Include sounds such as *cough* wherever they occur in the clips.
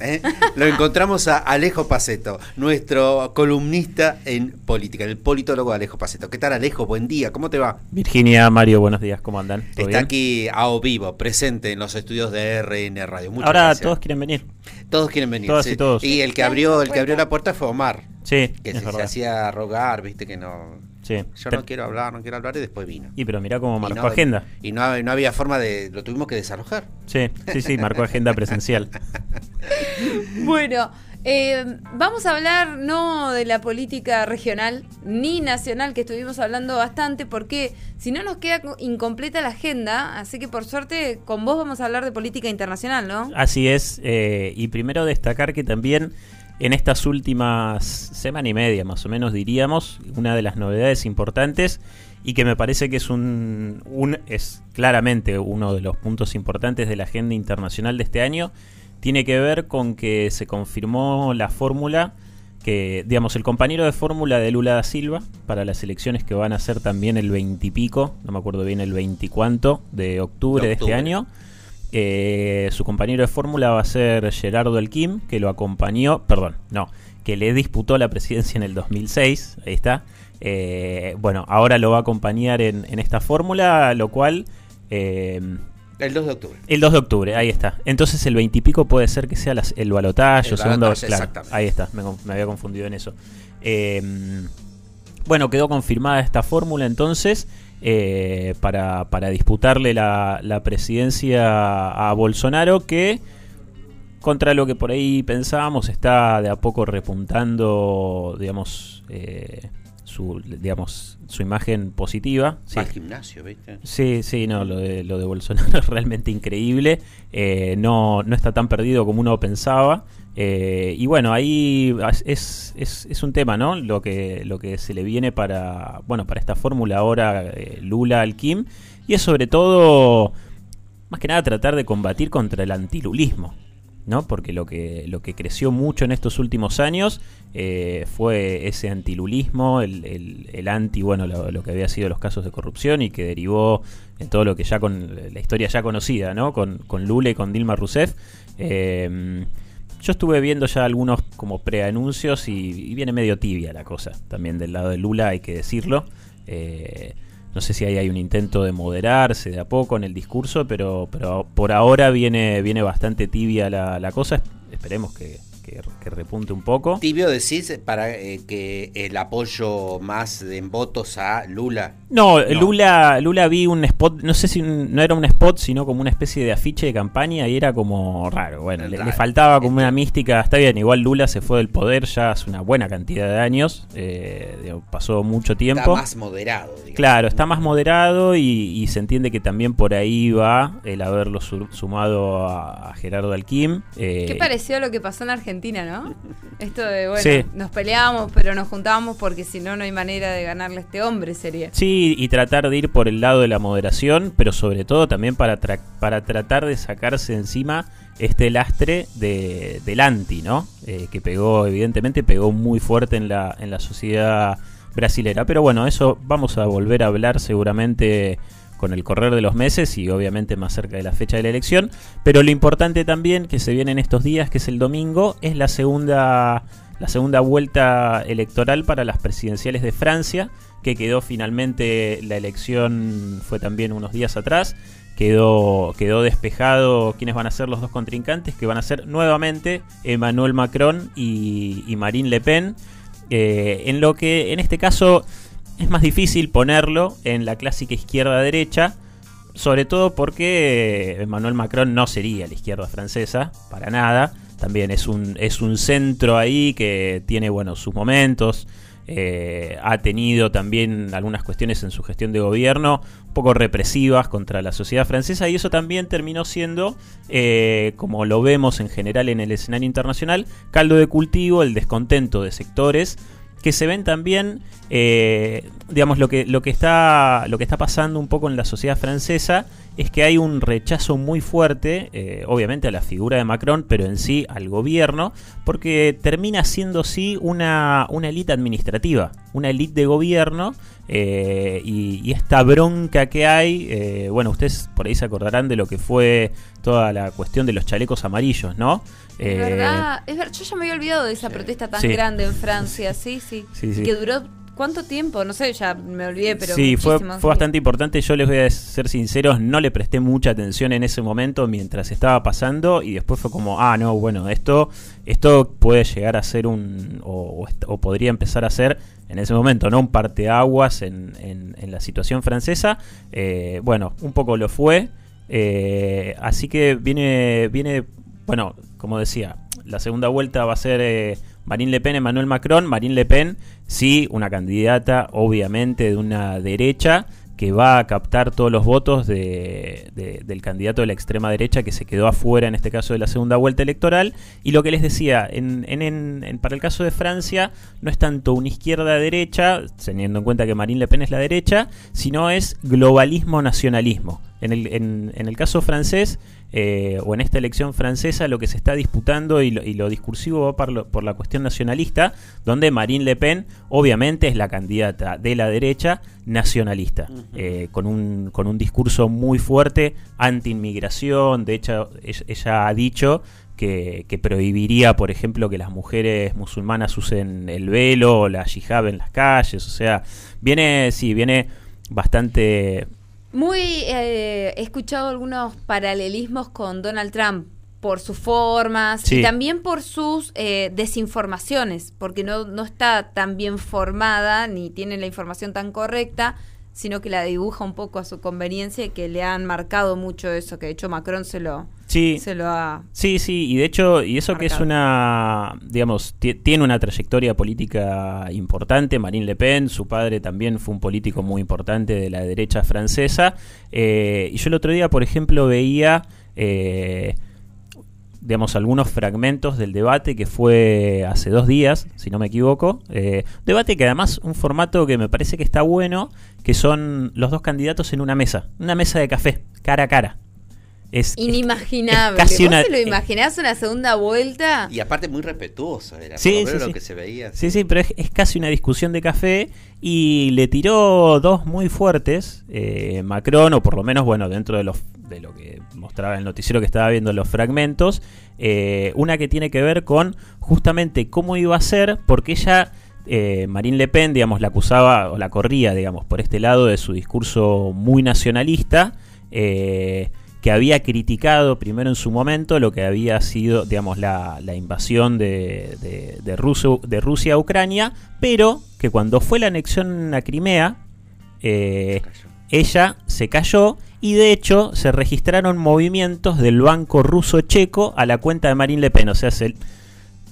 ¿eh? Lo encontramos a Alejo Paceto, nuestro columnista en política, el politólogo Alejo Paceto. ¿Qué tal Alejo? Buen día, ¿cómo te va? Virginia, Mario, buenos días, ¿cómo andan? Está aquí a o vivo, presente en los estudios de RN Radio. Muchas Ahora todos quieren venir. Todos quieren venir. y todos. Y el que abrió, el que abrió la puerta fue Omar. Sí. Que se, se hacía rogar, viste que no yo no quiero hablar, no quiero hablar y después vino. Y pero mira cómo marcó agenda. Y no, no, había forma de... Lo tuvimos que desalojar. Sí, sí, sí, marcó agenda presencial. *laughs* bueno, eh, vamos a hablar no de la política regional ni nacional, que estuvimos hablando bastante, porque si no nos queda incompleta la agenda, así que por suerte con vos vamos a hablar de política internacional, ¿no? Así es, eh, y primero destacar que también en estas últimas semana y media, más o menos diríamos, una de las novedades importantes y que me parece que es un, es claramente uno de los puntos importantes de la agenda internacional de este año, tiene que ver con que se confirmó la fórmula que, digamos, el compañero de fórmula de Lula da Silva para las elecciones que van a ser también el 20 y pico, no me acuerdo bien el 20 cuánto de octubre de, este año. Eh, su compañero de fórmula va a ser Gerardo Elquim, que lo acompañó, perdón, no, que le disputó la presidencia en el 2006, ahí está. Eh, bueno, ahora lo va a acompañar en, esta fórmula, lo cual... Eh, el 2 de octubre. El 2 de octubre, ahí está. Entonces el 20 y pico puede ser que sea el balotaje, segundo. Claro, ahí está, me, me, había confundido en eso. bueno, quedó confirmada esta fórmula entonces. Eh, para, para, disputarle la, la, presidencia a Bolsonaro, que contra lo que por ahí pensábamos está de a poco repuntando, digamos, eh, su, digamos, su imagen positiva. Sí. Al gimnasio, ¿viste? Sí, sí, no, lo de, lo de Bolsonaro *laughs* es realmente increíble. Eh, no, no está tan perdido como uno pensaba. Eh, y bueno, ahí es, es, es, un tema, ¿no? Lo que, lo que se le viene para, bueno, para esta fórmula ahora eh, Lula al Kim. Y es sobre todo, más que nada, tratar de combatir contra el antilulismo. ¿no? Porque lo que, lo que creció mucho en estos últimos años eh, fue ese antilulismo, el, el, anti, bueno, lo, que había sido los casos de corrupción y que derivó en todo lo que ya con la historia ya conocida, ¿no? Con, con Lula y con Dilma Rousseff. Eh, yo estuve viendo ya algunos como preanuncios y, viene medio tibia la cosa. También del lado de Lula hay que decirlo. Eh, no sé si ahí hay un intento de moderarse de a poco en el discurso, pero, pero por ahora viene, viene bastante tibia la, la cosa. Esperemos que, que, repunte un poco. Tibio decís para eh, que el apoyo más en votos a Lula. No, Lula Lula vi un spot, no sé si no era un spot, sino como una especie de afiche de campaña y era como raro. Bueno, le, faltaba como una mística. Está bien, igual Lula se fue del poder ya hace una buena cantidad de años. Eh, pasó mucho tiempo. Está más moderado. Claro, está más moderado y, se entiende que también por ahí va el haberlo sumado a, Gerardo Alquim. Eh, ¿Qué pareció a lo que pasó en Argentina? ¿No? Esto de, bueno, nos peleamos, pero nos juntábamos porque si no, no hay manera de ganarle a este hombre, sería. Sí, y tratar de ir por el lado de la moderación, pero sobre todo también para, para tratar de sacarse encima este lastre de, del anti, ¿no? Eh, que pegó, evidentemente, pegó muy fuerte en la, en la sociedad brasilera. Pero bueno, eso vamos a volver a hablar seguramente con el correr de los meses y obviamente más cerca de la fecha de la elección. Pero lo importante también que se viene en estos días, que es el domingo, es la segunda, la segunda vuelta electoral para las presidenciales de Francia, que quedó finalmente, la elección fue también unos días atrás. Quedó, quedó despejado quiénes van a ser los dos contrincantes, que van a ser nuevamente Emmanuel Macron y, Marine Le Pen. Eh, en lo que en este caso es más difícil ponerlo en la clásica izquierda-derecha, sobre todo porque Emmanuel Macron no sería la izquierda francesa, para nada. También es un, es un centro ahí que tiene bueno, sus momentos. Eh, ha tenido también algunas cuestiones en su gestión de gobierno un poco represivas contra la sociedad francesa y eso también terminó siendo, eh, como lo vemos en general en el escenario internacional, caldo de cultivo, el descontento de sectores que se ven también, eh, digamos, lo que, lo, que está, lo que está pasando un poco en la sociedad francesa es que hay un rechazo muy fuerte, eh, obviamente a la figura de Macron, pero en sí al gobierno, porque termina siendo sí una, una élite administrativa una élite de gobierno eh, y, esta bronca que hay, eh, bueno, ustedes por ahí se acordarán de lo que fue toda la cuestión de los chalecos amarillos, ¿no? Es verdad, es verdad, yo ya me había olvidado de esa protesta tan grande en Francia, sí, sí, sí, que duró ¿Cuánto tiempo? No sé, ya me olvidé, pero. Sí, fue, fue bastante importante. Yo les voy a ser sinceros, no le presté mucha atención en ese momento mientras estaba pasando y después fue como, ah, no, bueno, esto, esto puede llegar a ser un. o, podría empezar a ser en ese momento, ¿no? Un parteaguas en, en, en la situación francesa. Eh, bueno, un poco lo fue. Eh, así que viene, viene, bueno, como decía, la segunda vuelta va a ser eh, Marine Le Pen, Emmanuel Macron. Marine Le Pen, sí, una candidata obviamente de una derecha que va a captar todos los votos de, del candidato de la extrema derecha que se quedó afuera en este caso de la segunda vuelta electoral. Y lo que les decía, en, en, para el caso de Francia no es tanto una izquierda-derecha, teniendo en cuenta que Marine Le Pen es la derecha, sino es globalismo-nacionalismo. En el, en, el caso francés eh, o en esta elección francesa lo que se está disputando y lo, discursivo va por, la cuestión nacionalista, donde Marine Le Pen obviamente es la candidata de la derecha nacionalista, eh, con, un, con un discurso muy fuerte anti-inmigración, de hecho ella ha dicho que, prohibiría, por ejemplo, que las mujeres musulmanas usen el velo o la hijab en las calles, o sea, viene, sí, viene bastante muy, eh, he escuchado algunos paralelismos con Donald Trump por sus formas y también por sus eh, desinformaciones, porque no, no está tan bien formada ni tiene la información tan correcta, sino que la dibuja un poco a su conveniencia y que le han marcado mucho eso, que de hecho Macron se lo, Sí. Se lo ha. Sí, sí, y de hecho, y eso que es una, digamos, tiene una trayectoria política importante. Marine Le Pen, su padre también fue un político muy importante de la derecha francesa. Eh, y yo el otro día, por ejemplo, veía. Eh, digamos, algunos fragmentos del debate que fue hace dos días, si no me equivoco. Eh, debate que además un formato que me parece que está bueno, que son los dos candidatos en una mesa, una mesa de café, cara a cara. Es, Inimaginable. casi ¿Vos te lo imaginás una segunda vuelta? Y aparte muy respetuoso era, sí, sí, lo que se veía. Sí, sí, pero es, casi una discusión de café y le tiró dos muy fuertes, eh, Macron, o por lo menos, bueno, dentro de, los, de lo que mostraba el noticiero que estaba viendo los fragmentos, eh, una que tiene que ver con justamente cómo iba a ser, porque ella... Eh, Marine Le Pen, digamos, la acusaba o la corría, digamos, por este lado de su discurso muy nacionalista, eh, que había criticado primero en su momento lo que había sido, digamos, la, invasión de, de, Rusia a Ucrania, pero que cuando fue la anexión a Crimea, eh, ella se cayó y de hecho se registraron movimientos del banco ruso checo a la cuenta de Marine Le Pen, o sea, se,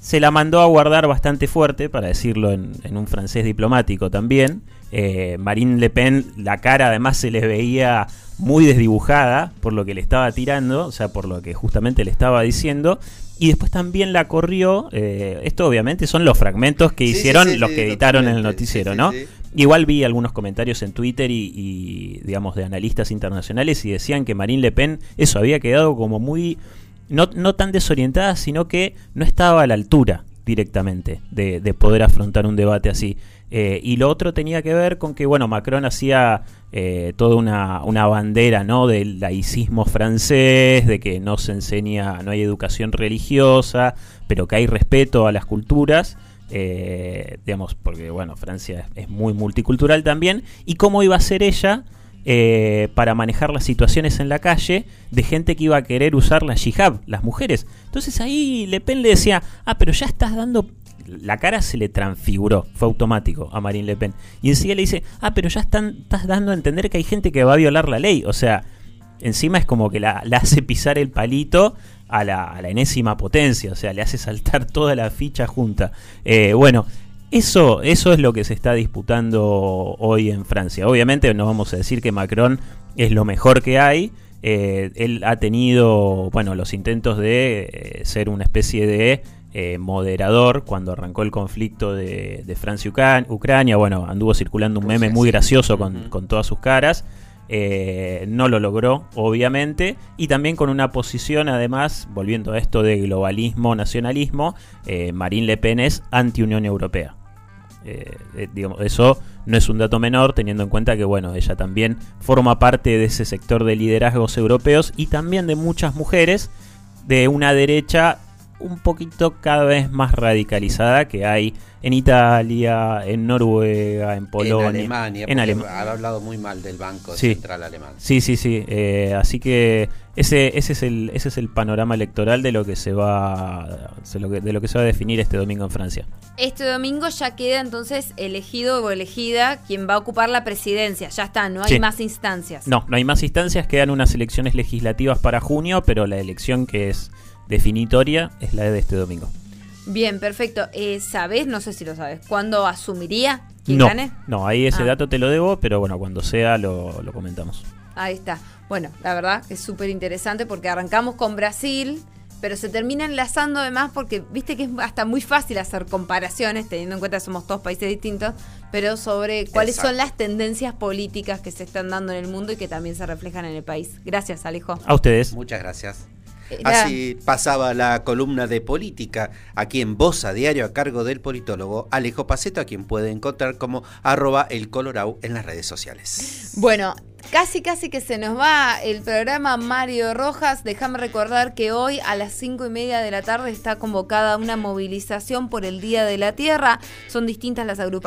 se la mandó a guardar bastante fuerte, para decirlo en, un francés diplomático también. Eh, Marine Le Pen, la cara además se le veía muy desdibujada por lo que le estaba tirando, o sea, por lo que justamente le estaba diciendo. Y después también la corrió, eh, esto obviamente son los fragmentos que hicieron los que editaron en el noticiero, ¿no? Igual vi algunos comentarios en Twitter y, y, digamos, de analistas internacionales y decían que Marine Le Pen, eso había quedado como muy no, no tan desorientada, sino que no estaba a la altura directamente de, poder afrontar un debate así. Eh, y lo otro tenía que ver con que, bueno, Macron hacía eh, toda una, bandera, ¿no? Del laicismo francés, de que no se enseña, no hay educación religiosa, pero que hay respeto a las culturas. Eh, digamos, porque, bueno, Francia es muy multicultural también. Y cómo iba a ser ella eh, para manejar las situaciones en la calle de gente que iba a querer usar la jihad, las mujeres. Entonces ahí Le Pen le decía, ah, pero ya estás dando... La cara se le transfiguró, fue automático a Marine Le Pen. Y encima le dice, ah, pero ya estás dando a entender que hay gente que va a violar la ley. O sea, encima es como que la, hace pisar el palito a la, a la, enésima potencia, o sea, le hace saltar *laughs* toda la ficha junta. Eh, bueno, eso, eso es lo que se está disputando hoy en Francia. Obviamente no vamos a decir que Macron es lo mejor que hay. Eh, él ha tenido, bueno, los intentos de eh, ser una especie de eh, moderador cuando arrancó el conflicto de, Francia y Ucrania. Bueno, anduvo circulando un meme muy gracioso con, con todas sus caras. no lo logró, obviamente, y también con una posición, además, volviendo a esto de globalismo, nacionalismo, Marine Le Pen es anti-Unión Europea. Eh, eh, digamos, eso no es un dato menor teniendo en cuenta que bueno, ella también forma parte de ese sector de liderazgos europeos y también de muchas mujeres de una derecha un poquito cada vez más radicalizada que hay en Italia, en Noruega, en Polonia, en Alemania, en hablado muy mal del Banco Sí. Central Alemán. Sí, sí, sí. eh, así que ese, ese es el, ese es el panorama electoral de lo que se va, de lo que, de lo que se va a definir este domingo en Francia. Este domingo ya queda entonces elegido o elegida quien va a ocupar la presidencia. Ya está, no hay Sí. más instancias. No, no hay más instancias, quedan unas elecciones legislativas para junio, pero la elección que es definitoria es la de este domingo. Bien, perfecto. Eh, ¿Sabes? No sé si lo sabes. ¿Cuándo asumiría quien No, gane? no, ahí ese Ah. dato te lo debo, pero bueno, cuando sea lo, lo comentamos. Ahí está. Bueno, la verdad es súper interesante porque arrancamos con Brasil, pero se termina enlazando además porque viste que es hasta muy fácil hacer comparaciones, teniendo en cuenta que somos todos países distintos, pero sobre cuáles Exacto. son las tendencias políticas que se están dando en el mundo y que también se reflejan en el país. Gracias, Alejo. A ustedes. Muchas gracias. Era- Así pasaba la columna de política aquí en Voz a Diario a cargo del politólogo Alejo Paceto, a quien puede encontrar como arroba el Colorau en las redes sociales. Bueno, casi casi que se nos va el programa Mario Rojas. Déjame recordar que hoy a las cinco y media de la tarde está convocada una movilización por el Día de la Tierra. Son distintas las agrupaciones.